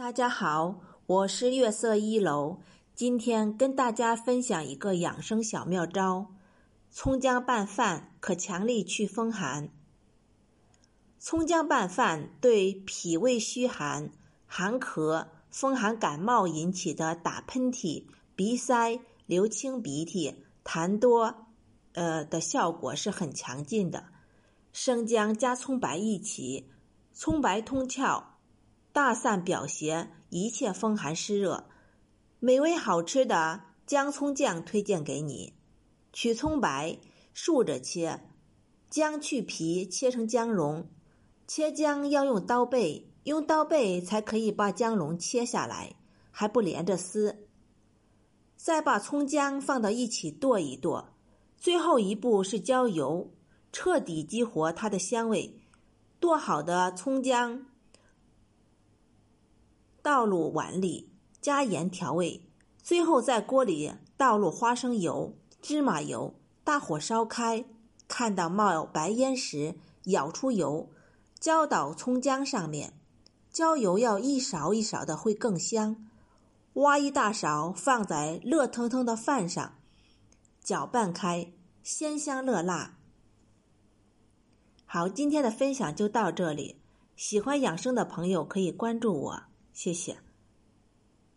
大家好，我是月色一楼，今天跟大家分享一个养生小妙招：葱姜拌饭可强力祛风寒。葱姜拌饭对脾胃虚寒、寒咳、风寒感冒引起的打喷嚏、鼻塞、流清鼻涕、痰多，呃的效果是很强劲的。生姜加葱白一起，葱白通窍。大散表邪，一切风寒湿热，美味好吃的姜葱酱推荐给你。取葱白，竖着切；姜去皮，切成姜蓉。切姜要用刀背，用刀背才可以把姜蓉切下来，还不连着丝。再把葱姜放到一起剁一剁。最后一步是浇油，彻底激活它的香味。剁好的葱姜。倒入碗里，加盐调味，最后在锅里倒入花生油、芝麻油，大火烧开，看到冒白烟时，舀出油，浇到葱姜上面，浇油要一勺一勺的会更香。挖一大勺放在热腾腾的饭上，搅拌开，鲜香热辣。好，今天的分享就到这里，喜欢养生的朋友可以关注我。谢谢。